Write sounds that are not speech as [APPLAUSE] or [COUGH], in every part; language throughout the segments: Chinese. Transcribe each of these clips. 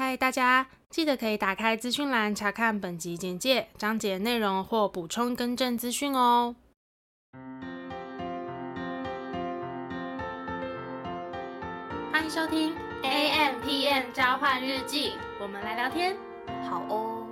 嗨，大家记得可以打开资讯栏查看本集简介、章节内容或补充更正资讯哦。欢迎收听 AMpm 交换日记，我们来聊天，好哦。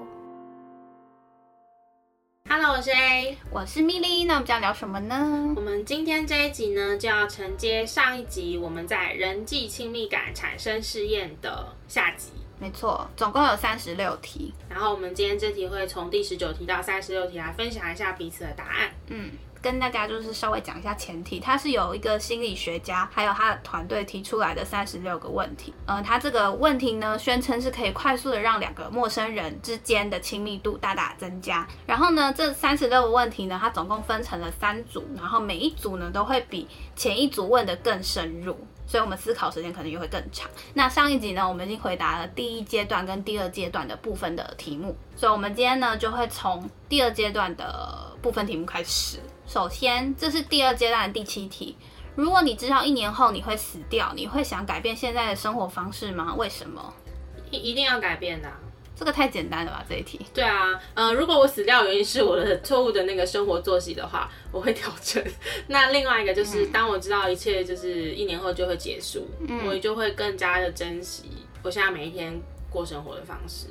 Hello，我是 A，我是 Millie。那我们要聊什么呢？我们今天这一集呢，就要承接上一集我们在人际亲密感产生试验的下集。没错，总共有三十六题。然后我们今天这题会从第十九题到三十六题来分享一下彼此的答案。嗯。跟大家就是稍微讲一下前提，它是有一个心理学家，还有他的团队提出来的三十六个问题。嗯，他这个问题呢，宣称是可以快速的让两个陌生人之间的亲密度大大增加。然后呢，这三十六个问题呢，它总共分成了三组，然后每一组呢都会比前一组问的更深入，所以我们思考时间可能也会更长。那上一集呢，我们已经回答了第一阶段跟第二阶段的部分的题目，所以我们今天呢就会从第二阶段的部分题目开始。首先，这是第二阶段的第七题。如果你知道一年后你会死掉，你会想改变现在的生活方式吗？为什么？一一定要改变的。这个太简单了吧？这一题。对啊，呃，如果我死掉原因是我的错误的那个生活作息的话，我会调整。[LAUGHS] 那另外一个就是，当我知道一切就是一年后就会结束，嗯，我就会更加的珍惜我现在每一天过生活的方式，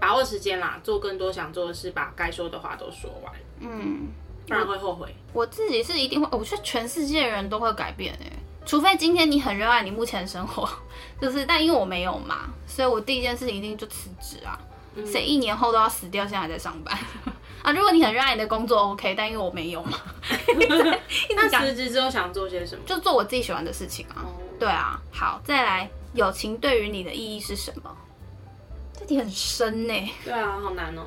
把握时间啦，做更多想做的事，把该说的话都说完。嗯。不然会后悔。我自己是一定会，我觉得全世界的人都会改变哎，除非今天你很热爱你目前的生活，[LAUGHS] 就是，但因为我没有嘛，所以我第一件事情一定就辞职啊。谁、嗯、一年后都要死掉，现在还在上班 [LAUGHS] 啊？如果你很热爱你的工作，OK，但因为我没有嘛。[LAUGHS] 那辞职之后想做些什么？就做我自己喜欢的事情啊。嗯、对啊，好，再来，友情对于你的意义是什么？这题很深呢。对啊，好难哦。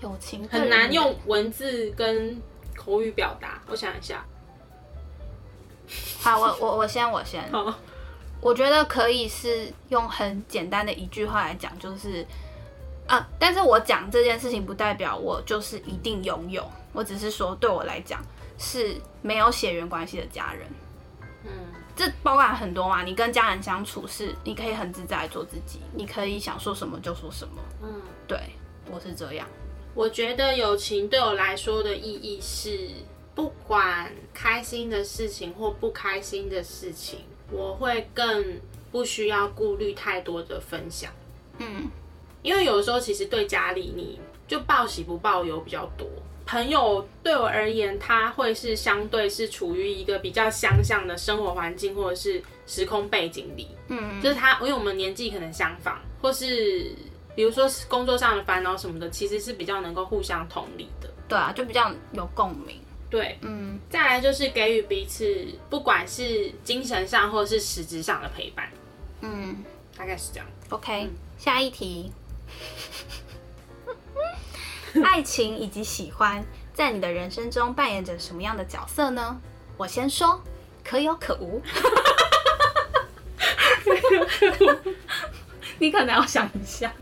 友情很难用文字跟。口语表达，我想一下。好，我我我先我先。好，我觉得可以是用很简单的一句话来讲，就是啊，但是我讲这件事情不代表我就是一定拥有，我只是说对我来讲是没有血缘关系的家人。嗯，这包含很多嘛，你跟家人相处是你可以很自在做自己，你可以想说什么就说什么。嗯，对，我是这样。我觉得友情对我来说的意义是，不管开心的事情或不开心的事情，我会更不需要顾虑太多的分享。嗯，因为有的时候其实对家里你就报喜不报忧比较多。朋友对我而言，他会是相对是处于一个比较相像的生活环境或者是时空背景里。嗯，就是他，因为我们年纪可能相仿，或是。比如说工作上的烦恼什么的，其实是比较能够互相同理的。对啊，就比较有共鸣。对，嗯。再来就是给予彼此，不管是精神上或者是实质上的陪伴。嗯，大概是这样。OK，嗯，下一题。[LAUGHS] 爱情以及喜欢在你的人生中扮演着什么样的角色呢？我先说，可有可无。[LAUGHS] [LAUGHS] 你可能要想一下。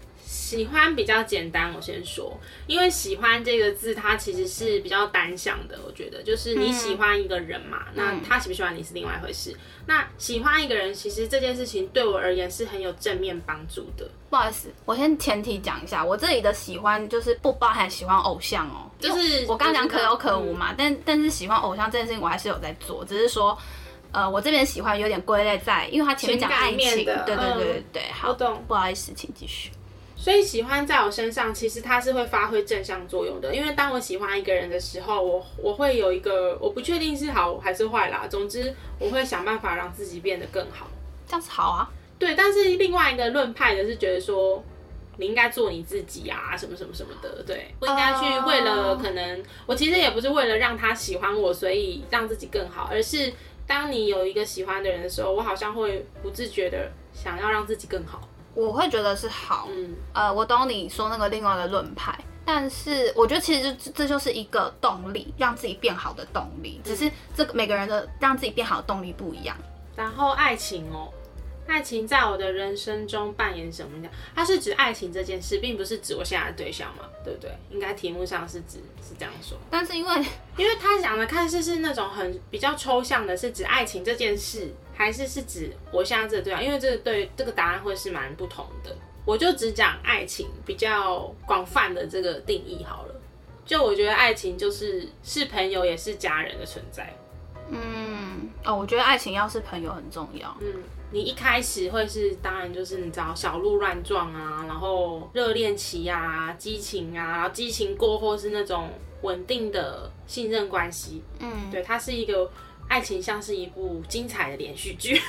喜欢比较简单，我先说，因为喜欢这个字，它其实是比较单向的。我觉得，就是你喜欢一个人嘛，嗯、那他喜不喜欢你是另外一回事。嗯、那喜欢一个人，其实这件事情对我而言是很有正面帮助的。不好意思，我先前提讲一下，我这里的喜欢就是不包含喜欢偶像哦，就是我刚讲可有可无嘛。嗯、但但是喜欢偶像这件事情，我还是有在做，只是说，呃，我这边喜欢有点归类在，因为他前面讲爱情，对对对对对，嗯、好，懂不好意思，请继续。所以喜欢在我身上，其实它是会发挥正向作用的。因为当我喜欢一个人的时候，我我会有一个，我不确定是好还是坏啦。总之，我会想办法让自己变得更好。这样子好啊。对，但是另外一个论派的是觉得说，你应该做你自己啊，什么什么什么的。对，不应该去为了可能，我其实也不是为了让他喜欢我，所以让自己更好，而是当你有一个喜欢的人的时候，我好像会不自觉的想要让自己更好。我会觉得是好，嗯，呃，我懂你说那个另外一个论派，但是我觉得其实就这就是一个动力，让自己变好的动力，只是这个每个人的让自己变好的动力不一样。然后爱情哦。爱情在我的人生中扮演什么样？它是指爱情这件事，并不是指我现在的对象嘛，对不对？应该题目上是指是这样说。但是因为因为他讲的看似是那种很比较抽象的，是指爱情这件事，还是是指我现在这个对象？因为这个对这个答案会是蛮不同的。我就只讲爱情比较广泛的这个定义好了。就我觉得爱情就是是朋友也是家人的存在。嗯，哦，我觉得爱情要是朋友很重要。嗯，你一开始会是当然就是你知道小鹿乱撞啊，然后热恋期啊，激情啊，然后激情过后是那种稳定的信任关系。嗯，对，它是一个爱情，像是一部精彩的连续剧。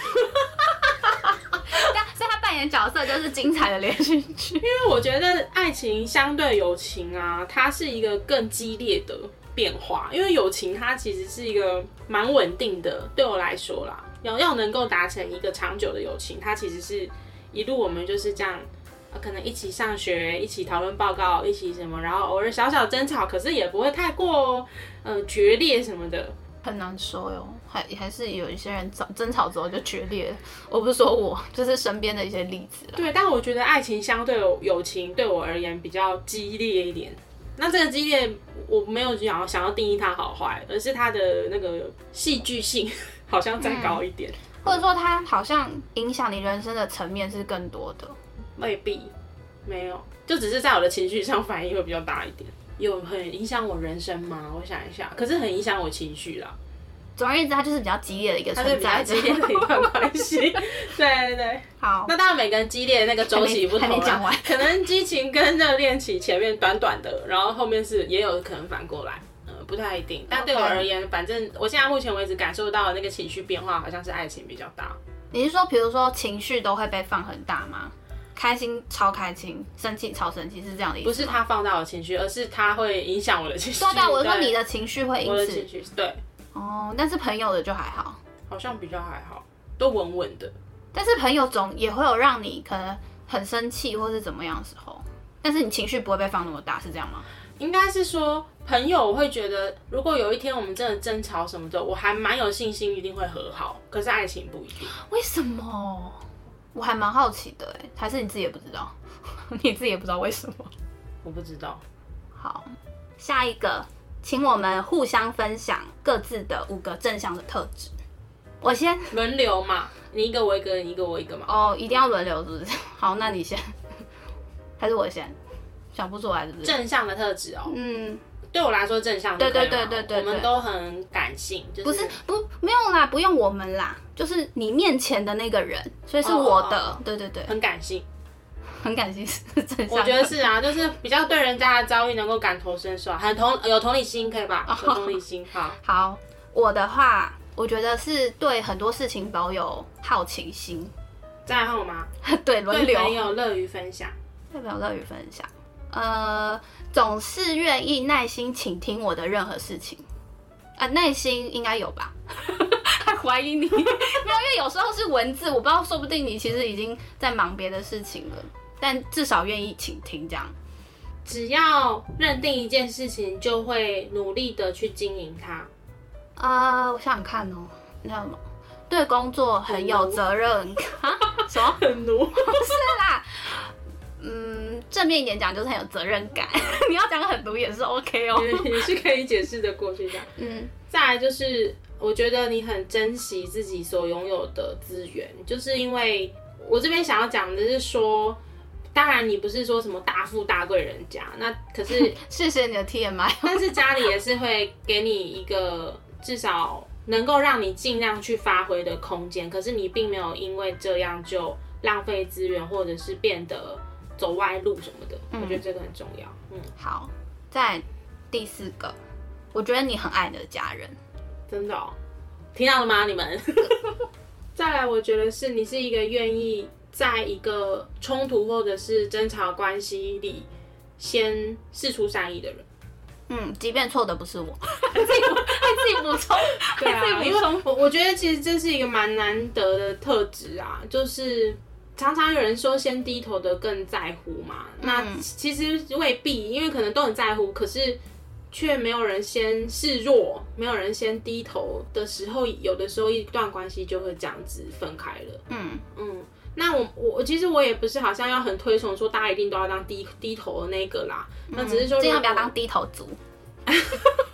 所以他扮演角色就是精彩的连续剧，因为我觉得爱情相对友情啊，它是一个更激烈的变化。因为友情它其实是一个蛮稳定的，对我来说啦，要要能够达成一个长久的友情，它其实是一路我们就是这样，可能一起上学，一起讨论报告，一起什么，然后偶尔小小争吵，可是也不会太过呃决裂什么的。很难说哟，还还是有一些人争争吵之后就决裂了。我不是说我，就是身边的一些例子。对，但我觉得爱情相对友情对我而言比较激烈一点。那这个激烈，我没有想要想要定义它好坏，而是它的那个戏剧性好像再高一点，嗯、或者说它好像影响你人生的层面是更多的。未必，没有，就只是在我的情绪上反应会比较大一点。有很影响我人生吗？我想一下，可是很影响我情绪啦。总而言之，它就是比较激烈的一个存在，激烈的一段关系。[LAUGHS] 对对对，好。那当然，每个人激烈的那个周期不同啦。讲完。可能激情跟热恋期前面短短的，然后后面是也有可能反过来，嗯，不太一定。但对我而言，反正我现在目前为止感受到的那个情绪变化，好像是爱情比较大。你是说，比如说情绪都会被放很大吗？开心超开心，生气超生气，是这样的意思？不是他放大我的情绪，而是他会影响我的情绪。对对，我说你的情绪会影响。情绪对。哦，但是朋友的就还好，好像比较还好，都稳稳的。但是朋友总也会有让你可能很生气或是怎么样的时候，但是你情绪不会被放那么大，是这样吗？应该是说朋友我会觉得，如果有一天我们真的争吵什么的，我还蛮有信心一定会和好。可是爱情不一定。为什么？我还蛮好奇的，哎，还是你自己也不知道？[LAUGHS] 你自己也不知道为什么？我不知道。好，下一个，请我们互相分享各自的五个正向的特质。我先轮流嘛，你一个我一个，你一个我一个嘛。哦，一定要轮流是不是？[LAUGHS] 好，那你先，[LAUGHS] 还是我先？想不出来是不是？正向的特质哦。嗯。对我来说，正向对对对对对，我们都很感性，就是、不是不没有啦，不用我们啦，就是你面前的那个人，所以是我的，哦、对对对，很感性，很感性 [LAUGHS] 是正向，我觉得是啊，就是比较对人家的遭遇能够感同身受，很同有同理心，可以吧？有同理心，好，[LAUGHS] 好，我的话，我觉得是对很多事情保有好奇心，在后吗？[LAUGHS] 对，轮流，朋友乐于分享，对朋友乐于分享。呃，总是愿意耐心倾听我的任何事情，啊，耐心应该有吧？[LAUGHS] 还怀疑你？[LAUGHS] 没有，因为有时候是文字，我不知道，说不定你其实已经在忙别的事情了，但至少愿意倾听这样。只要认定一件事情，就会努力的去经营它。啊、呃，我想想看哦，那什么，对工作很有责任？[LAUGHS] 什么？很奴？不是啦。嗯，正面一点讲就是很有责任感。[LAUGHS] 你要讲很毒也是 OK 哦，也是可以解释的过去这样。嗯，再来就是我觉得你很珍惜自己所拥有的资源，就是因为我这边想要讲的是说，当然你不是说什么大富大贵人家，那可是 [LAUGHS] 谢谢你的 TMI，但是家里也是会给你一个至少能够让你尽量去发挥的空间，可是你并没有因为这样就浪费资源，或者是变得。走歪路什么的，嗯，我觉得这个很重要。嗯，好，在第四个，我觉得你很爱你的家人，真的哦，听到了吗？你们。[LAUGHS] 再来，我觉得是你是一个愿意在一个冲突或者是争吵关系里先试出善意的人。嗯，即便错的不是我，[LAUGHS] 自己自己补充，对啊，因为我我觉得其实这是一个蛮难得的特质啊，就是。常常有人说，先低头的更在乎嘛，嗯、那其实未必，因为可能都很在乎，可是却没有人先示弱，没有人先低头的时候，有的时候一段关系就会这样子分开了。嗯嗯，那我我其实我也不是好像要很推崇说大家一定都要当低低头的那个啦，嗯、那只是说尽量不要当低头族，[LAUGHS]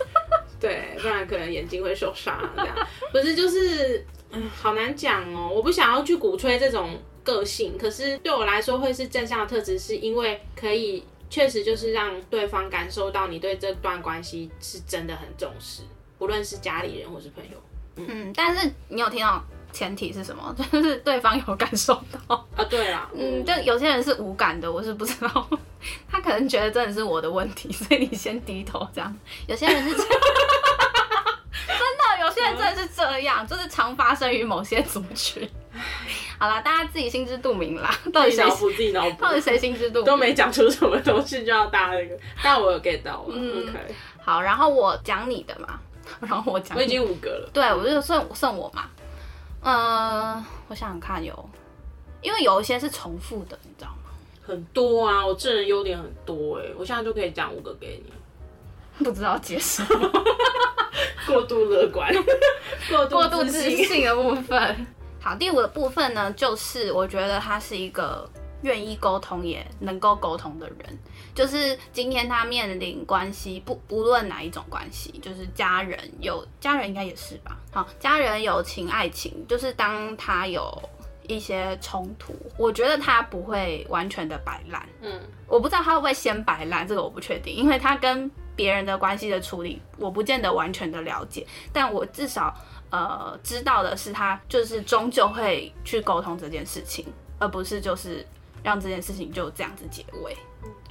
[LAUGHS] 对，不然可能眼睛会受伤这样。不是就是，嗯，好难讲哦，我不想要去鼓吹这种。个性，可是对我来说会是正向的特质，是因为可以确实就是让对方感受到你对这段关系是真的很重视，不论是家里人或是朋友。嗯，嗯，但是你有听到前提是什么？[LAUGHS] 就是对方有感受到啊？对啊，嗯，就有些人是无感的，我是不知道，[LAUGHS] 他可能觉得真的是我的问题，所以你先低头这样。有些人是这样。[LAUGHS] 有些人真的是这样，就是常发生于某些族群。好啦，大家自己心知肚明啦。到底谁脑补？自己脑补。到底谁心知肚明？都没讲出什么东西，就要搭那个。但我有 get 到了。嗯、OK。好，然后我讲你的嘛。然后我讲。我已经五个了。对，我就算算我嘛。嗯，我想想看有，因为有一些是重复的，你知道吗？很多啊，我这人优点很多哎、欸，我现在就可以讲五个给你。[LAUGHS] 不知道接受。[LAUGHS] 过度乐观，过度自信的部分。好，第五个部分呢，就是我觉得他是一个愿意沟通也能够沟通的人。就是今天他面临关系，不不论哪一种关系，就是家人有家人应该也是吧。好，家人、友情、爱情，就是当他有一些冲突，我觉得他不会完全的摆烂。嗯，我不知道他会不会先摆烂，这个我不确定，因为他跟。别人的关系的处理，我不见得完全的了解，但我至少呃知道的是，他就是终究会去沟通这件事情，而不是就是让这件事情就这样子结尾。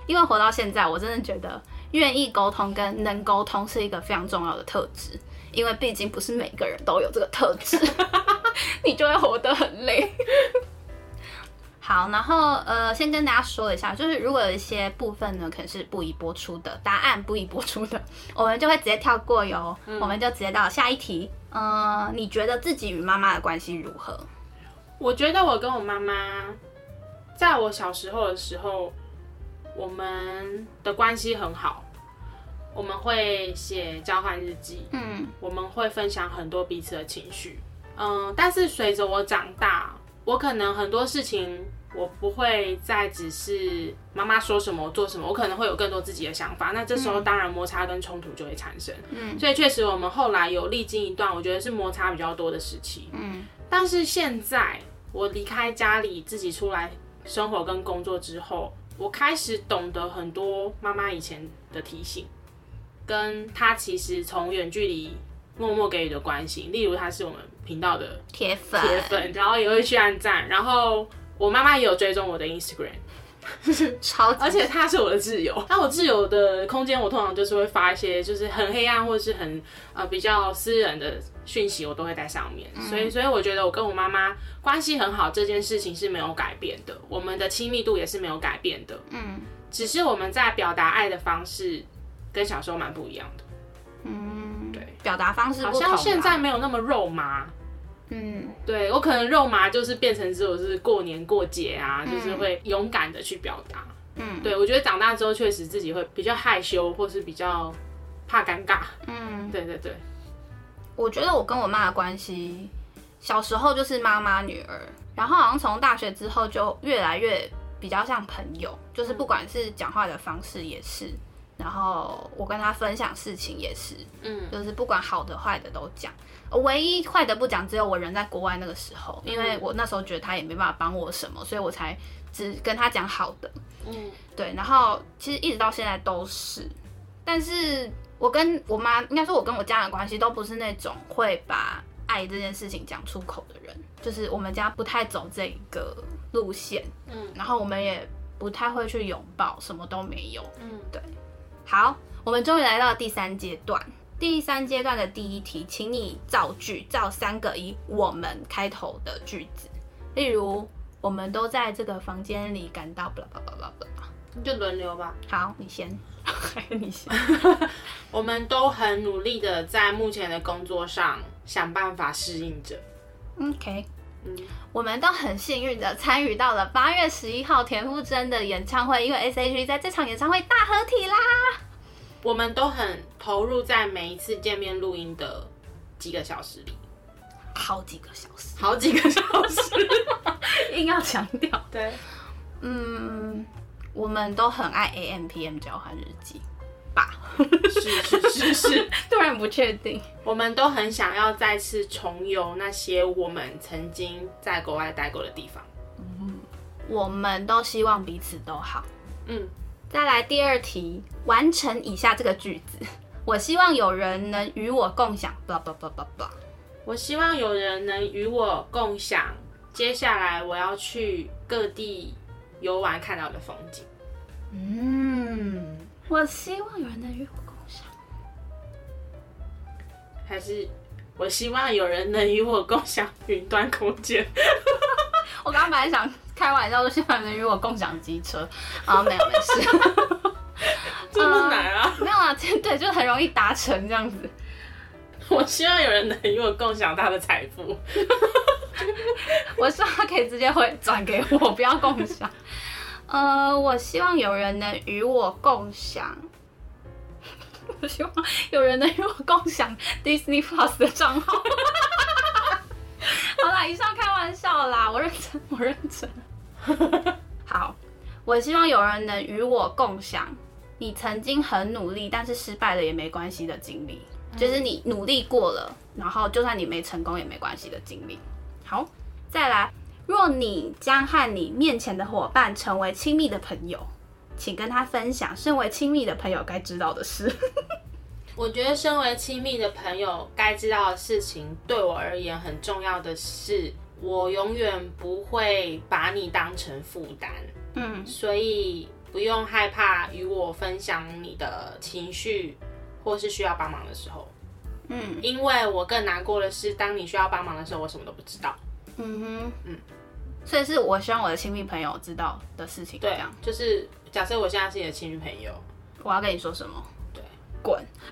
因为活到现在，我真的觉得愿意沟通跟能沟通是一个非常重要的特质，因为毕竟不是每个人都有这个特质，你就会活得很累。好，然后呃，先跟大家说一下，就是如果有一些部分呢，可能是不宜播出的答案，不宜播出的，我们就会直接跳过哟。嗯、我们就直接到下一题。呃，你觉得自己与妈妈的关系如何？我觉得我跟我妈妈，在我小时候的时候，我们的关系很好，我们会写交换日记，嗯，我们会分享很多彼此的情绪，嗯、呃，但是随着我长大，我可能很多事情。我不会再只是妈妈说什么我做什么，我可能会有更多自己的想法。那这时候当然摩擦跟冲突就会产生。嗯，所以确实我们后来有历经一段我觉得是摩擦比较多的时期。嗯，但是现在我离开家里自己出来生活跟工作之后，我开始懂得很多妈妈以前的提醒，跟她其实从远距离默默给予的关心，例如她是我们频道的铁粉，铁粉，然后也会去按赞，然后。我妈妈也有追踪我的 Instagram，[LAUGHS] 超级，而且她是我的挚友。那我挚友的空间，我通常就是会发一些就是很黑暗或者是很呃比较私人的讯息，我都会在上面。嗯、所以，所以我觉得我跟我妈妈关系很好，这件事情是没有改变的，我们的亲密度也是没有改变的。嗯，只是我们在表达爱的方式跟小时候蛮不一样的。嗯，对，表达方式好像现在没有那么肉麻。嗯，对，我可能肉麻就是变成只有是过年过节啊，嗯、就是会勇敢的去表达。嗯，对，我觉得长大之后确实自己会比较害羞，或是比较怕尴尬。嗯，对对对。我觉得我跟我妈的关系，小时候就是妈妈女儿，然后好像从大学之后就越来越比较像朋友，就是不管是讲话的方式也是。然后我跟她分享事情也是，嗯，就是不管好的坏的都讲，唯一坏的不讲，只有我人在国外那个时候，因为我那时候觉得他也没办法帮我什么，所以我才只跟他讲好的，嗯，对。然后其实一直到现在都是，但是我跟我妈，应该说我跟我家人关系都不是那种会把爱这件事情讲出口的人，就是我们家不太走这个路线，嗯，然后我们也不太会去拥抱，什么都没有，嗯，对。好，我们终于来到第三阶段。第三阶段的第一题，请你造句，造三个以“我们”开头的句子。例如，我们都在这个房间里感到……巴拉巴拉巴拉巴拉。你就轮流吧。好，你先。你先。[LAUGHS] 我们都很努力的在目前的工作上想办法适应着。OK。嗯，我们都很幸运的参与到了八月十一号田馥甄的演唱会，因为 S.H.E 在这场演唱会大合体啦。我们都很投入在每一次见面录音的几个小时里，好几个小时，好几个小时，[LAUGHS] 硬要强调。对，嗯，我们都很爱 A.M.P.M 交换日记。是是是是，[LAUGHS] 突然不确定。我们都很想要再次重游那些我们曾经在国外待过的地方。嗯，我们都希望彼此都好。嗯，再来第二题，完成以下这个句子：[LAUGHS] 我希望有人能与我共享。blah blah blah blah blah。我希望有人能与我共享接下来我要去各地游玩看到的风景。嗯，我希望有人能与我共享，还是我希望有人能与我共享云端空间。[LAUGHS] 我刚刚本来想开玩笑说希望有人与我共享机车，啊，没有没事，[LAUGHS] 这么难啊？呃、没有啊，[LAUGHS] 对，就很容易达成这样子。我希望有人能与我共享他的财富。[LAUGHS] 我希望他可以直接回转给我，不要共享。呃，我希望有人能与我共享。我希望有人能与我共享 Disney Plus 的账号。好啦，以上开玩笑啦，我认真，我认真。[LAUGHS] 好，我希望有人能与我共享你曾经很努力，但是失败了也没关系的经历。就是你努力过了，然后就算你没成功也没关系的经历。好，再来，若你将和你面前的伙伴成为亲密的朋友，请跟他分享身为亲密的朋友该知道的事。[LAUGHS] 我觉得身为亲密的朋友该知道的事情，对我而言很重要的是，我永远不会把你当成负担。嗯，所以不用害怕与我分享你的情绪。或是需要帮忙的时候，嗯，因为我更难过的是，当你需要帮忙的时候，我什么都不知道。嗯哼，嗯，所以是我希望我的亲密朋友知道的事情。对啊，就是假设我现在是你的亲密朋友，我要跟你说什么？对，滚！[LAUGHS]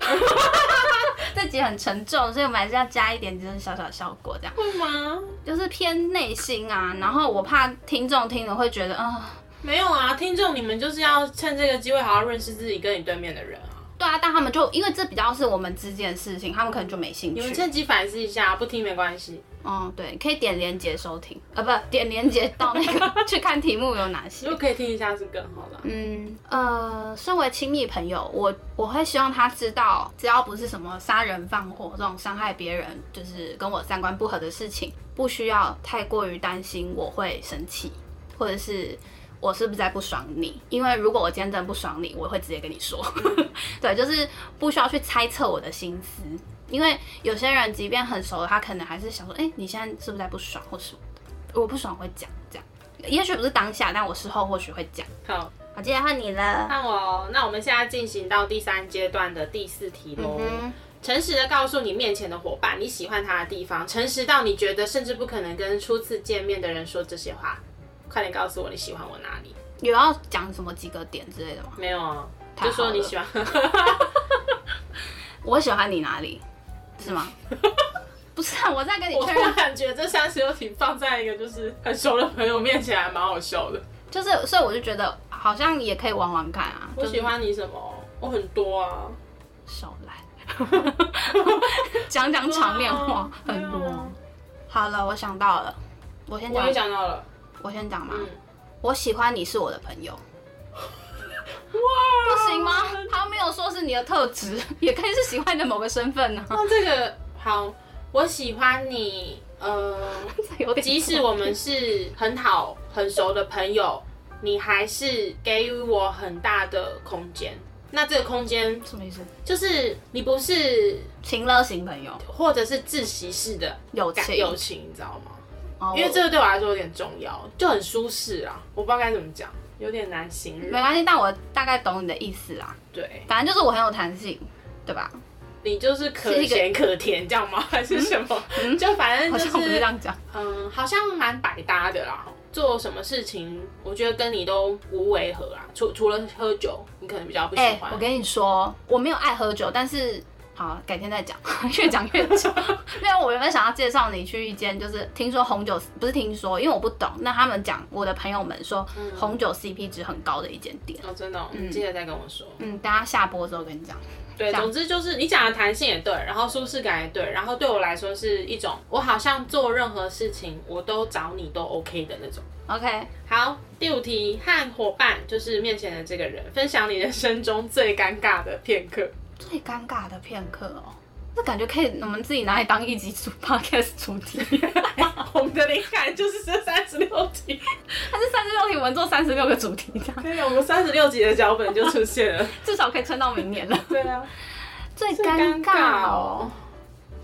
这集很沉重，所以我们还是要加一点就是小小效果，这样会吗？就是偏内心啊，然后我怕听众听了会觉得啊，呃、没有啊，听众你们就是要趁这个机会好好认识自己跟你对面的人啊。对啊，但他们就因为这比较是我们之间的事情，他们可能就没兴趣。你们趁机反思一下，不听没关系。嗯，对，可以点连接收听，呃，不，点连接到那个去看题目有哪些。[LAUGHS] 如果可以听一下是更好了。嗯，呃，身为亲密朋友，我我会希望他知道，只要不是什么杀人放火这种伤害别人，就是跟我三观不合的事情，不需要太过于担心我会生气，或者是。我是不是在不爽你？因为如果我今天真的不爽你，我会直接跟你说。[LAUGHS] 对，就是不需要去猜测我的心思，因为有些人即便很熟了，他可能还是想说，哎、欸，你现在是不是在不爽或什么的？我不爽会讲，这样，也许不是当下，但我事后或许会讲。好，好，接下来换你了。换我，那我们现在进行到第三阶段的第四题喽。嗯、诚实的告诉你面前的伙伴你喜欢他的地方，诚实到你觉得甚至不可能跟初次见面的人说这些话。快点告诉我你喜欢我哪里？有要讲什么几个点之类的吗？没有啊，就说你喜欢。我喜欢你哪里？是吗？[LAUGHS] 不是啊，我在跟你确认。我感觉这三十六题放在一个就是很熟的朋友面前还蛮好笑的。就是，所以我就觉得好像也可以玩玩看啊。我喜欢你什么？我很多啊。少来，[LAUGHS] 讲讲场面话，很多。好了，我想到了，我先讲。我也想到了。我先讲嘛，嗯、我喜欢你是我的朋友，哇，不行吗？他没有说是你的特质，[LAUGHS] 也可以是喜欢你的某个身份呢、啊。那这个好，我喜欢你，呃，[LAUGHS] 即使我们是很好很熟的朋友，你还是给予我很大的空间。那这个空间什么意思？就是你不是情乐型朋友，或者是窒息式的友情，友情，你知道吗？因为这个对我来说有点重要，就很舒适啊，我不知道该怎么讲，有点难形容。没关系，但我大概懂你的意思啦。对，反正就是我很有弹性，对吧？你就是可咸可甜，这样吗？还是什么？嗯、就反正就是，好像不是这样讲。嗯，好像蛮百搭的啦。做什么事情，我觉得跟你都无违和啊。除除了喝酒，你可能比较不喜欢。欸、我跟你说，我没有爱喝酒，但是。好，改天再讲，[LAUGHS] 越讲越久。[LAUGHS] 因为我原本想要介绍你去一间，就是听说红酒不是听说，因为我不懂。那他们讲，我的朋友们说红酒 CP 值很高的一间店。哦，真的，哦，你记得再跟我说。嗯，大家下播之后跟你讲。对，总之就是你讲的弹性也对，然后舒适感也对，然后对我来说是一种，我好像做任何事情我都找你都 OK 的那种。OK，好，第五题，和伙伴就是面前的这个人分享你人生中最尴尬的片刻。最尴尬的片刻哦，这感觉可以我们自己拿来当一集主 [LAUGHS] podcast 主题。我们的灵感就是这三十六题，它是三十六题，我们做三十六个主题这样。可以，我们三十六集的脚本就出现了，[LAUGHS] 至少可以撑到明年了。对啊，最尴尬哦，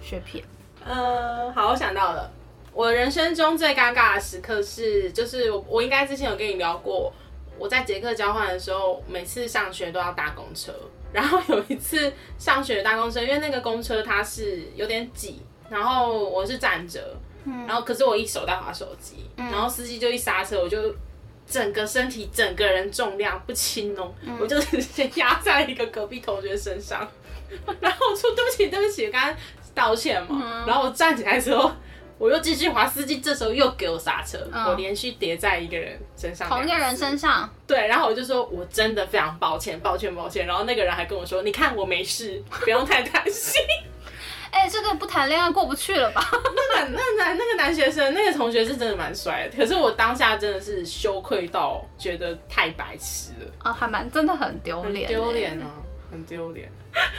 雪片。呃，好，我想到了，我人生中最尴尬的时刻是，就是我我应该之前有跟你聊过，我在捷克交换的时候，每次上学都要搭公车。然后有一次上学搭公车，因为那个公车它是有点挤，然后我是站着，然后可是我一手在滑手机，然后司机就一刹车，我就整个身体整个人重量不轻哦，我就直接压在一个隔壁同学身上，[LAUGHS] 然后我说对不起对不起，我刚刚道歉嘛，然后我站起来之后。我又继续滑，司机这时候又给我刹车，嗯、我连续叠在一个人身上，同一个人身上。对，然后我就说，我真的非常抱歉，抱歉，抱歉。然后那个人还跟我说，你看我没事，[LAUGHS] 不用太担心。[LAUGHS] 哎、欸，这个不谈恋爱过不去了吧？那个那男那个男学生，那个同学是真的蛮帅的，可是我当下真的是羞愧到觉得太白痴了啊，还蛮真的很丢脸，丢脸啊，很丢脸。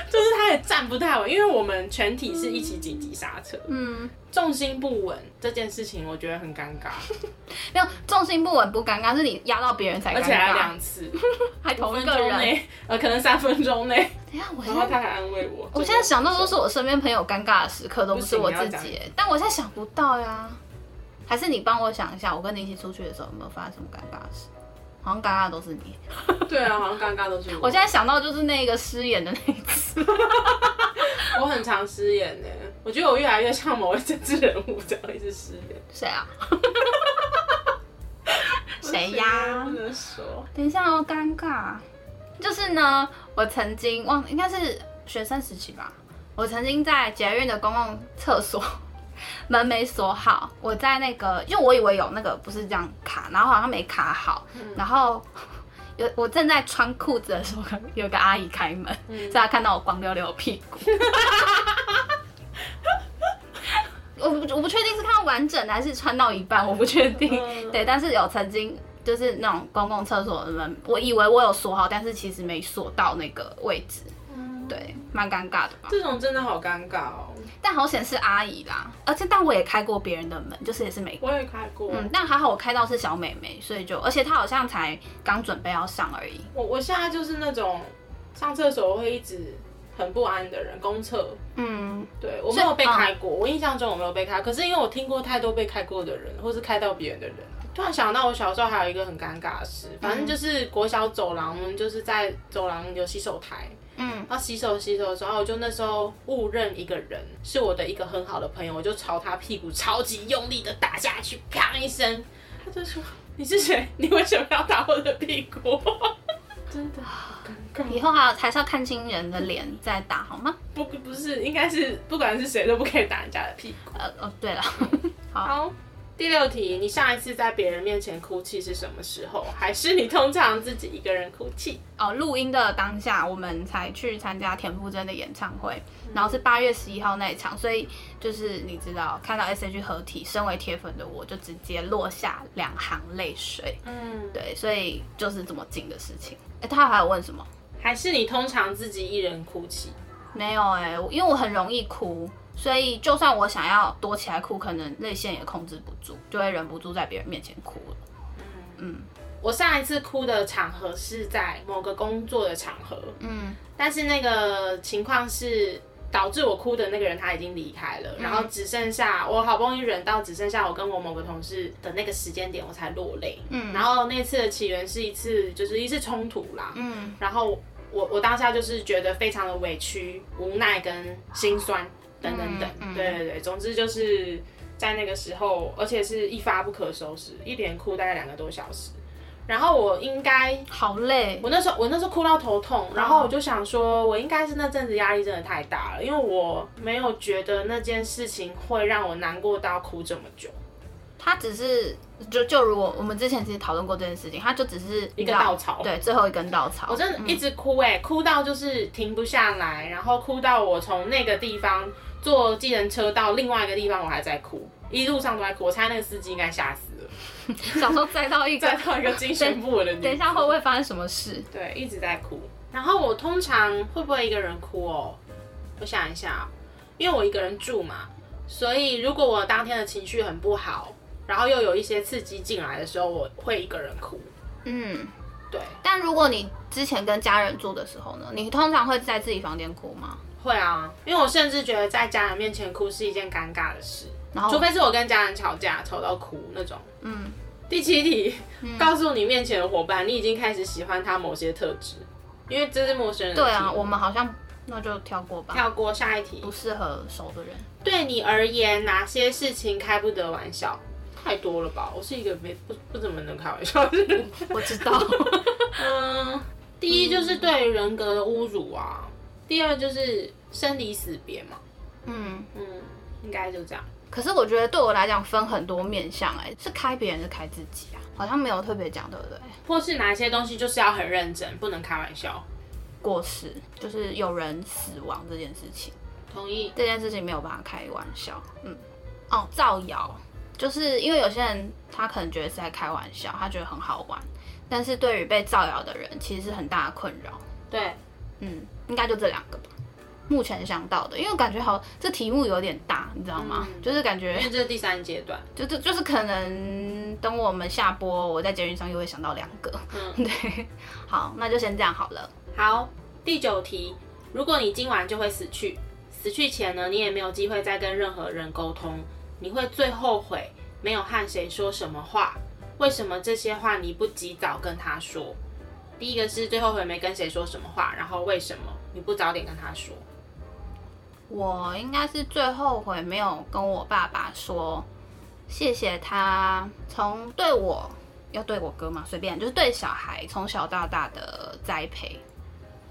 就是他也站不太稳，因为我们全体是一起紧急刹车，嗯，重心不稳这件事情我觉得很尴尬。[LAUGHS] 没有重心不稳不尴尬，是你压到别人才尴尬，而且还两次，[LAUGHS] 还同一个人，呃，可能三分钟内。等下，我然后他还安慰我。我现在想到都是我身边朋友尴尬的时刻，都不是我自己，但我现在想不到呀。还是你帮我想一下，我跟你一起出去的时候有没有发生什么尴尬的事？好像尴尬都是你，对啊，好像尴尬都是我。我现在想到就是那个失言的那一次，[LAUGHS] 我很常失言呢。我觉得我越来越像某位政治人物，这样一直失言。谁啊？[LAUGHS] 谁呀？不能说。等一下哦，尴尬。就是呢，我曾经忘，应该是学生时期吧。我曾经在捷运的公共厕所。门没锁好，我在那个，因为我以为有那个不是这样卡，然后好像没卡好，嗯、然后有我正在穿裤子的时候，有个阿姨开门，嗯、所以她看到我光溜溜屁股。[LAUGHS] 我不我不确定是看到完整的还是穿到一半，我不确定。嗯、对，但是有曾经就是那种公共厕所的门，我以为我有锁好，但是其实没锁到那个位置。嗯、对，蛮尴尬的吧？这种真的好尴尬哦。但好险是阿姨啦，而且但我也开过别人的门，就是也是美国。我也开过，嗯，但还好我开到是小美眉，所以就而且她好像才刚准备要上而已。我我现在就是那种上厕所会一直很不安的人，公厕。嗯，对我没有被开过，嗯、我印象中我没有被开，可是因为我听过太多被开过的人，或是开到别人的人，突然想到我小时候还有一个很尴尬的事，反正就是国小走廊，我们就是在走廊有洗手台。嗯，他洗手洗手的时候，我就那时候误认一个人是我的一个很好的朋友，我就朝他屁股超级用力的打下去，啪一声，他就说：“你是谁？[LAUGHS] 你为什么要打我的屁股？” [LAUGHS] 真的好尴尬。以后还还是要看清人的脸再打好吗？不不是，应该是不管是谁都不可以打人家的屁股。呃哦，对了，[LAUGHS] 好。好第六题，你上一次在别人面前哭泣是什么时候？还是你通常自己一个人哭泣？哦，录音的当下，我们才去参加田馥甄的演唱会，然后是八月十一号那一场，所以就是你知道，看到 S H 合体，身为铁粉的我就直接落下两行泪水。嗯，对，所以就是这么近的事情。哎，他还有问什么？还是你通常自己一人哭泣？没有哎，因为我很容易哭。所以，就算我想要躲起来哭，可能泪腺也控制不住，就会忍不住在别人面前哭了。嗯，嗯，我上一次哭的场合是在某个工作的场合，嗯，但是那个情况是导致我哭的那个人他已经离开了，嗯，然后只剩下我好不容易忍到只剩下我跟我某个同事的那个时间点，我才落泪。嗯，然后那次的起源是一次就是一次冲突啦，嗯，然后我我当下就是觉得非常的委屈、无奈跟心酸。等等等，嗯嗯、对对对，总之就是在那个时候，而且是一发不可收拾，一连哭大概两个多小时。然后我应该好累，我那时候我那时候哭到头痛，然后我就想说，我应该是那阵子压力真的太大了，因为我没有觉得那件事情会让我难过到哭这么久。他只是就就如果我们之前其实讨论过这件事情，他就只是一个稻草，对，最后一根稻草。我真的一直哭哎、欸，嗯、哭到就是停不下来，然后哭到我从那个地方。坐计程车到另外一个地方，我还在哭，一路上都在哭。我猜那个司机应该吓死了，[LAUGHS] 想说载到一个载到一个精神不稳的女。[LAUGHS] 等一下会不会发生什么事？对，一直在哭。然后我通常会不会一个人哭哦？我想一下，因为我一个人住嘛，所以如果我当天的情绪很不好，然后又有一些刺激进来的时候，我会一个人哭。嗯，对。但如果你之前跟家人住的时候呢，你通常会在自己房间哭吗？会啊，因为我甚至觉得在家人面前哭是一件尴尬的事，然后除非是我跟家人吵架吵到哭那种。嗯。第七题，嗯、告诉你面前的伙伴，你已经开始喜欢他某些特质，因为这是陌生人。对啊，我们好像那就跳过吧。跳过下一题。不适合熟的人。对你而言，哪些事情开不得玩笑？太多了吧？我是一个没不不怎么能开玩笑的人。我知道。[LAUGHS] 嗯，第一就是对人格的侮辱啊，第二就是生离死别嘛。嗯嗯，应该就这样。可是我觉得对我来讲分很多面向，哎，是开别人是开自己啊？好像没有特别讲，对不对？或是哪一些东西就是要很认真，不能开玩笑。过世就是有人死亡这件事情，同意。这件事情没有办法开玩笑。嗯，哦，造谣，就是因为有些人他可能觉得是在开玩笑，他觉得很好玩，但是对于被造谣的人其实是很大的困扰。对，嗯，应该就这两个吧。目前想到的，因为我感觉好，这题目有点大，你知道吗？嗯、就是感觉，因为这是第三阶段，就就就是可能等我们下播，我在捷运上又会想到两个。嗯，[LAUGHS] 对，好，那就先这样好了。好，第九题，如果你今晚就会死去，死去前呢，你也没有机会再跟任何人沟通，你会最后悔没有和谁说什么话？为什么这些话你不及早跟他说？第一个是最后悔没跟谁说什么话，然后为什么你不早点跟他说？我应该是最后悔没有跟我爸爸说，谢谢他从对我要对我哥嘛，随便就是对小孩从小到大的栽培，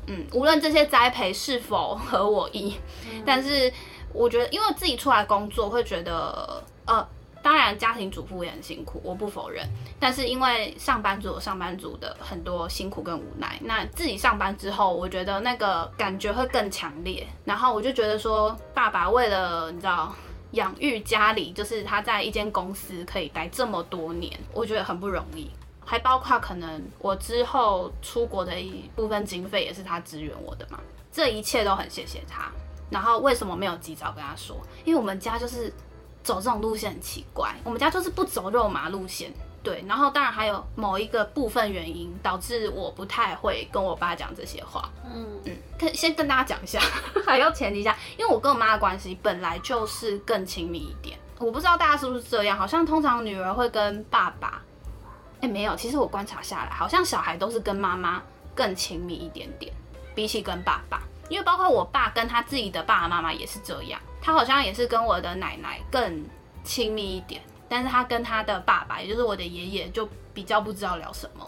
嗯，无论这些栽培是否合我意，嗯、但是我觉得因为自己出来工作会觉得呃。当然，家庭主妇也很辛苦，我不否认。但是因为上班族有上班族的很多辛苦跟无奈，那自己上班之后，我觉得那个感觉会更强烈。然后我就觉得说，爸爸为了你知道养育家里，就是他在一间公司可以待这么多年，我觉得很不容易。还包括可能我之后出国的一部分经费也是他支援我的嘛，这一切都很谢谢他。然后为什么没有及早跟他说？因为我们家就是。走这种路线很奇怪，我们家就是不走肉麻路线，对。然后当然还有某一个部分原因导致我不太会跟我爸讲这些话。嗯嗯，可先跟大家讲一下，[LAUGHS] 还要前提一下，因为我跟我妈的关系本来就是更亲密一点。我不知道大家是不是这样，好像通常女儿会跟爸爸，哎，没有，其实我观察下来，好像小孩都是跟妈妈更亲密一点点，比起跟爸爸。因为包括我爸跟他自己的爸爸妈妈也是这样，他好像也是跟我的奶奶更亲密一点，但是他跟他的爸爸，也就是我的爷爷，就比较不知道聊什么，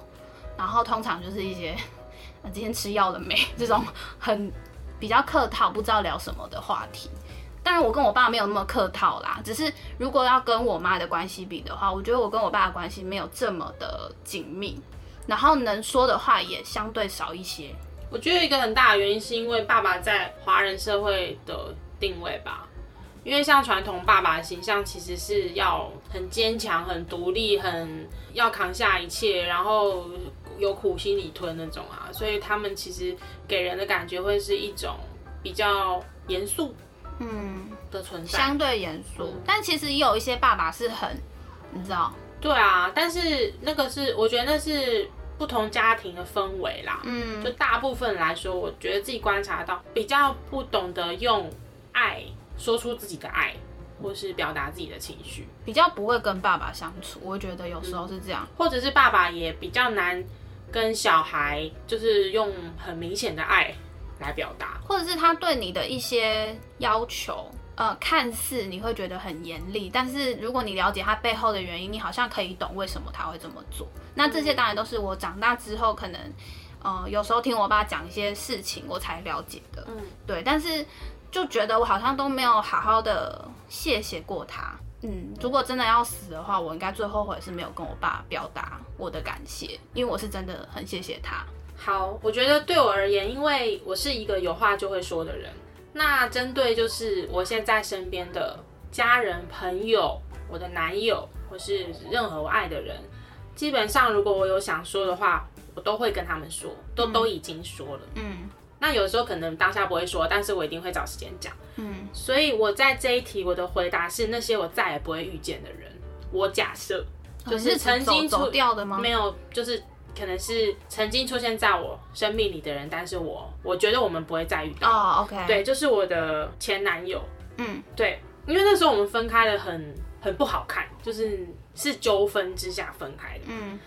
然后通常就是一些，[LAUGHS] 今天吃药了没这种很比较客套，不知道聊什么的话题。当然我跟我爸没有那么客套啦，只是如果要跟我妈的关系比的话，我觉得我跟我爸的关系没有这么的紧密，然后能说的话也相对少一些。我觉得一个很大的原因是因为爸爸在华人社会的定位吧，因为像传统爸爸的形象其实是要很坚强、很独立、很要扛下一切，然后有苦心里吞那种啊，所以他们其实给人的感觉会是一种比较严肃，嗯的存在，相对严肃。但其实也有一些爸爸是很，你知道？对啊，但是那个是我觉得那是。不同家庭的氛围啦，嗯，就大部分来说，我觉得自己观察到比较不懂得用爱说出自己的爱，或是表达自己的情绪，比较不会跟爸爸相处。我觉得有时候是这样，嗯，或者是爸爸也比较难跟小孩，就是用很明显的爱来表达，或者是他对你的一些要求。呃，看似你会觉得很严厉，但是如果你了解他背后的原因，你好像可以懂为什么他会这么做。那这些当然都是我长大之后可能，呃，有时候听我爸讲一些事情，我才了解的。嗯，对。但是就觉得我好像都没有好好的谢谢过他。嗯，如果真的要死的话，我应该最后悔是没有跟我爸表达我的感谢，因为我是真的很谢谢他。好，我觉得对我而言，因为我是一个有话就会说的人。那针对就是我现在身边的家人、朋友、我的男友，或是任何我爱的人，基本上如果我有想说的话，我都会跟他们说，都都已经说了。嗯，那有时候可能当下不会说，但是我一定会找时间讲。嗯，所以我在这一题我的回答是那些我再也不会遇见的人。我假设就是曾经走掉的吗？没有，就是可能是曾经出现在我生命里的人，但是我我觉得我们不会再遇到。哦，OK，对，就是我的前男友。嗯，对，因为那时候我们分开的很很不好看，就是是纠纷之下分开的。嗯，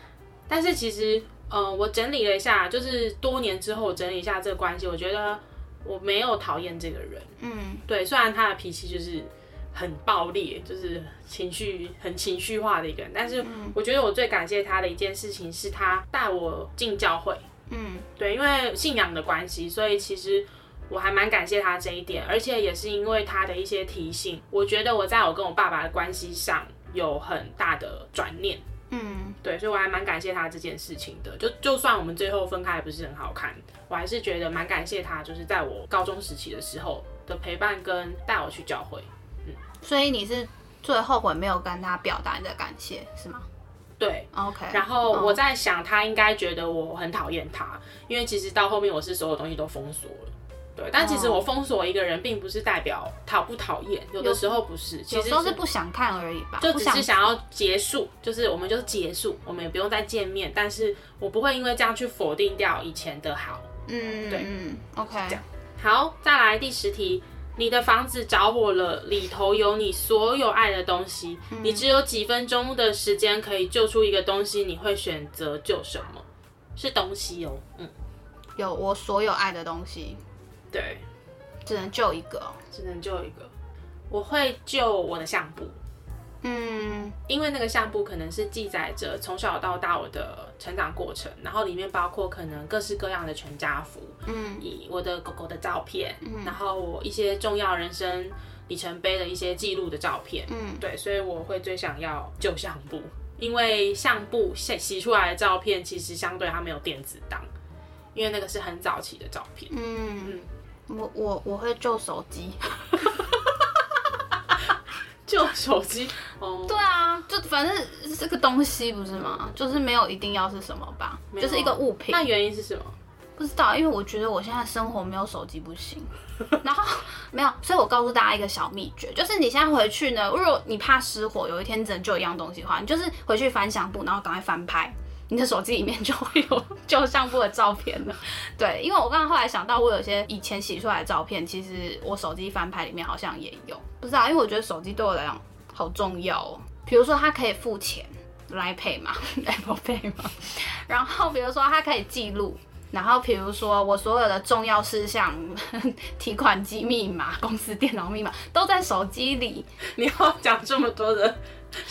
但是其实呃，我整理了一下，就是多年之后整理一下这个关系，我觉得我没有讨厌这个人。嗯，对，虽然他的脾气就是很暴烈，就是情绪很情绪化的一个人，但是我觉得我最感谢他的一件事情是他带我进教会。嗯，对，因为信仰的关系，所以其实。我还蛮感谢他这一点，而且也是因为他的一些提醒，我觉得我在我跟我爸爸的关系上有很大的转念。嗯，对，所以我还蛮感谢他这件事情的。就就算我们最后分开也不是很好看，我还是觉得蛮感谢他，就是在我高中时期的时候的陪伴跟带我去教会。嗯，所以你是最后悔没有跟他表达你的感谢，是吗？对，OK。然后我在想，他应该觉得我很讨厌他，因为其实到后面我是所有东西都封锁了。对，但其实我封锁一个人，并不是代表讨不讨厌，有的时候不是，其实有时候是不想看而已吧，就只是想要结束，就是我们就是结束，我们也不用再见面，但是我不会因为这样去否定掉以前的好。嗯，对，嗯，OK，这样。好，再来第十题，你的房子着火了，里头有你所有爱的东西，嗯、你只有几分钟的时间可以救出一个东西，你会选择救什么？是东西哦，嗯，有我所有爱的东西。对，只能救一个，只能救一个。我会救我的相簿，嗯，因为那个相簿可能是记载着从小到大我的成长过程，然后里面包括可能各式各样的全家福，嗯，以我的狗狗的照片，嗯，然后我一些重要人生里程碑的一些记录的照片，嗯，对，所以我会最想要救相簿，因为相簿洗洗出来的照片其实相对它没有电子档，因为那个是很早期的照片，嗯。嗯我我我会救手机，[LAUGHS] 救手机哦。对啊，就反正是个东西不是吗？就是没有一定要是什么吧，就是一个物品。那原因是什么？不知道，因为我觉得我现在生活没有手机不行。然后没有，所以我告诉大家一个小秘诀，就是你现在回去呢，如果你怕失火，有一天只能救一样东西的话，你就是回去翻相簿，然后赶快翻拍。你的手机里面就会有旧相簿的照片了，[LAUGHS] 对，因为我刚刚后来想到，我有些以前洗出来的照片，其实我手机翻拍里面好像也有，不知道，因为我觉得手机对我来讲好重要哦。比如说它可以付钱，Line Pay 嘛，[LAUGHS] Apple Pay 嘛，然后比如说它可以记录，然后比如说我所有的重要事项、[LAUGHS] 提款机密码、公司电脑密码都在手机里。你要讲这么多的？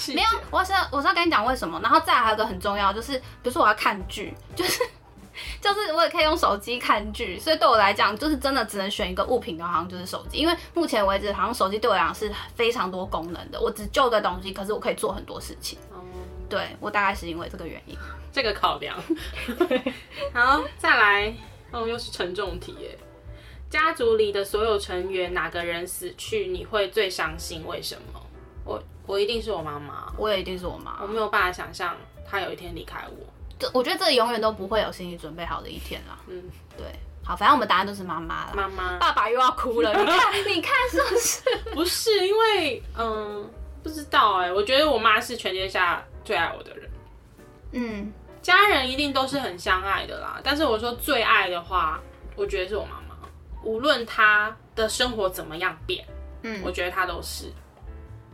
没有，我是我是要跟你讲为什么，然后再来还有一个很重要，就是比如说我要看剧，就是 [LAUGHS] 就是我也可以用手机看剧，所以对我来讲，就是真的只能选一个物品的话，好像就是手机，因为目前为止好像手机对我来讲是非常多功能的，我只旧的东西，可是我可以做很多事情。嗯，对，我大概是因为这个原因，这个考量。[LAUGHS] 好，再来，哦，又是沉重题耶。家族里的所有成员，哪个人死去你会最伤心？为什么？我。我一定是我妈妈，我也一定是我妈。我没有办法想象她有一天离开我。这我觉得这永远都不会有心理准备好的一天啦。嗯，对。好，反正我们答案都是妈妈了。妈妈，爸爸又要哭了。[LAUGHS] 你看，你看是不是？不是，因为嗯，不知道哎、欸。我觉得我妈是全天下最爱我的人。嗯，家人一定都是很相爱的啦。但是我说最爱的话，我觉得是我妈妈。无论她的生活怎么样变，嗯，我觉得她都是。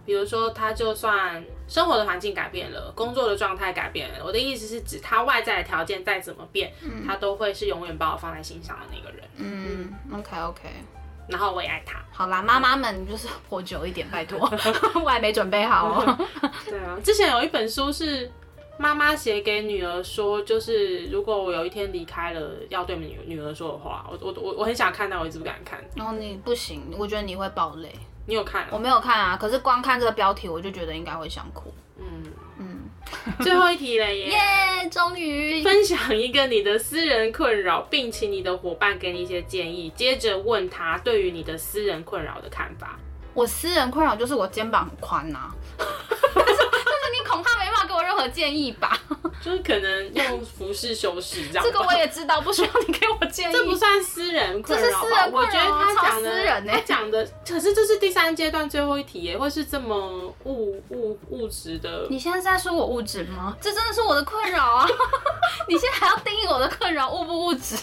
比如说，他就算生活的环境改变了，工作的状态改变了，我的意思是指他外在的条件再怎么变，嗯，他都会是永远把我放在心上的那个人。嗯，OK OK。然后我也爱他。好啦，妈妈们就是活久一点，拜托，[LAUGHS] 我还没准备好哦。对啊，之前有一本书是妈妈写给女儿说，就是如果我有一天离开了，要对女女儿说的话。我我我我很想看，但我一直不敢看。然后你不行，我觉得你会爆泪。你有看？我没有看啊，可是光看这个标题，我就觉得应该会想哭。嗯嗯，最后一题了耶！[LAUGHS] 耶，终于分享一个你的私人困扰，并请你的伙伴给你一些建议。接着问他对于你的私人困扰的看法。我私人困扰就是我肩膀很宽呐、啊，[LAUGHS] [LAUGHS] 但是但是你恐怕任何何建议吧？[LAUGHS] 就是可能用服饰修饰这样。这个我也知道，不需要你给我建议。这不算私人困扰？这是私人困扰啊，我觉得他讲的，私人欸、他讲的，可是这是第三阶段最后一题耶，会是这么物物物质的？你现在是在说我物质吗？这真的是我的困扰啊！[LAUGHS] 你现在还要定义我的困扰物不物质？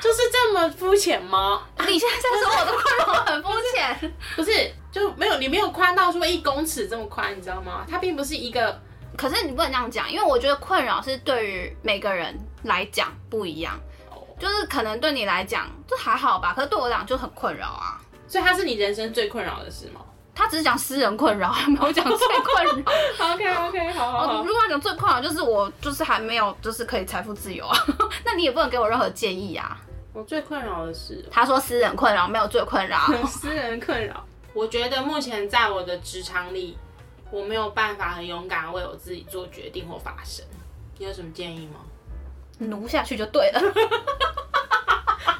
就是这么肤浅吗？你现在在说我的困扰很肤浅？不是，就没有你没有宽到说一公尺这么宽，你知道吗？它并不是一个。可是你不能这样讲，因为我觉得困扰是对于每个人来讲不一样。就是可能对你来讲这还好吧，可是对我来讲就很困扰啊。所以它是你人生最困扰的事吗？他只是讲私人困扰，还没有讲最困扰。[LAUGHS] OK OK，好，好，好。如果要讲最困扰，就是我就是还没有，就是可以财富自由啊。[LAUGHS] 那你也不能给我任何建议啊。我最困扰的是，他说私人困扰没有最困扰，[LAUGHS] 私人困扰。我觉得目前在我的职场里，我没有办法很勇敢为我自己做决定或发声。你有什么建议吗？奴下去就对了。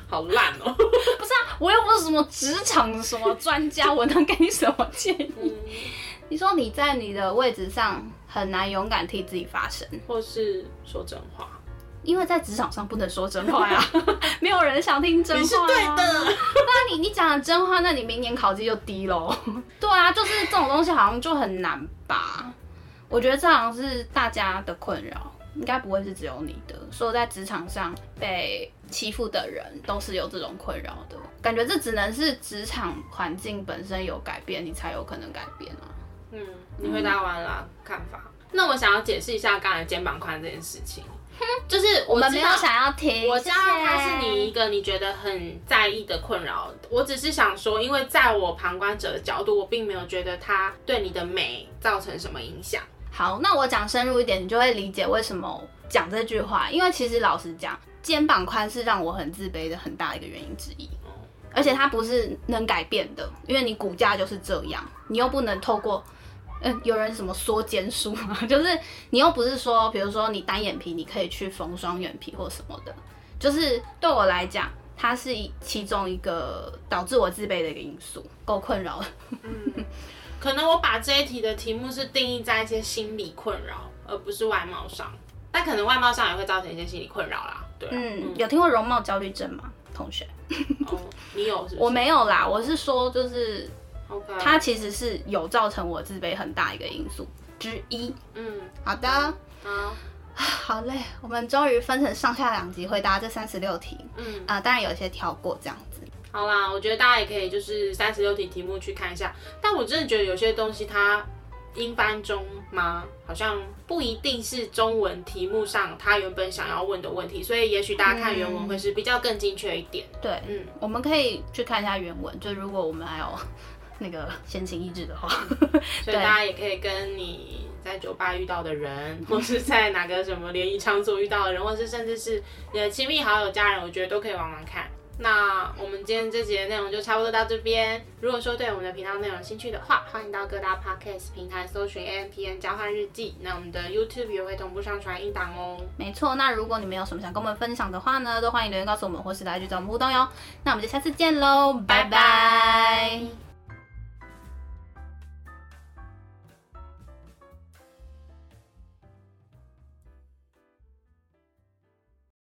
好烂哦！不是啊，我又不是什么职场什么专家，我能给你什么建议？嗯、你说你在你的位置上很难勇敢替自己发声，或是说真话。因为在职场上不能说真话呀，[LAUGHS] 没有人想听真话。你是对的，那你你讲的真话，那你明年考绩就低喽。对啊，就是这种东西好像就很难吧？我觉得这好像是大家的困扰，应该不会是只有你的。说在职场上被欺负的人都是有这种困扰的，感觉这只能是职场环境本身有改变，你才有可能改变啊。嗯，你回答完了看法，那我想要解释一下刚才肩膀宽这件事情。就是我，我们没有想要听，我知道它是你一个你觉得很在意的困扰。我只是想说，因为在我旁观者的角度，我并没有觉得它对你的美造成什么影响。好，那我讲深入一点，你就会理解为什么讲这句话。因为其实老实讲，肩膀宽是让我很自卑的很大一个原因之一。而且它不是能改变的，因为你骨架就是这样，你又不能透过。嗯，有人什么缩肩术吗？[LAUGHS] 就是你又不是说，比如说你单眼皮，你可以去缝双眼皮或什么的。就是对我来讲，它是其中一个导致我自卑的一个因素，够困扰了。[LAUGHS] 嗯，可能我把这一题的题目是定义在一些心理困扰，而不是外貌上。但可能外貌上也会造成一些心理困扰啦。对，嗯，嗯，有听过容貌焦虑症吗，同学？哦，你有是不是？我没有啦，我是说就是。它其实是有造成我自卑很大一个因素之一。嗯，好的，好，好嘞，我们终于分成上下两集回答这三十六题。嗯啊、呃，当然有一些跳过这样子。好啦，我觉得大家也可以就是三十六题题目去看一下。但我真的觉得有些东西它英翻中吗？好像不一定是中文题目上他原本想要问的问题，所以也许大家看原文会是比较更精确一点。对，嗯，我们可以去看一下原文，就如果我们还有。那个闲情逸致的话，所以大家也可以跟你在酒吧遇到的人，或是在哪个什么联谊场所遇到的人，或是甚至是你的亲密好友、家人，我觉得都可以玩玩看。那我们今天这集的内容就差不多到这边。如果说对我们的频道内容有兴趣的话，欢迎到各大 podcast 平台搜寻 A M P N 交换日记。那我们的 YouTube 也会同步上传音档哦。没错，那如果你们有什么想跟我们分享的话呢，都欢迎留言告诉我们，或是来去找我们互动哟。那我们就下次见喽，拜拜。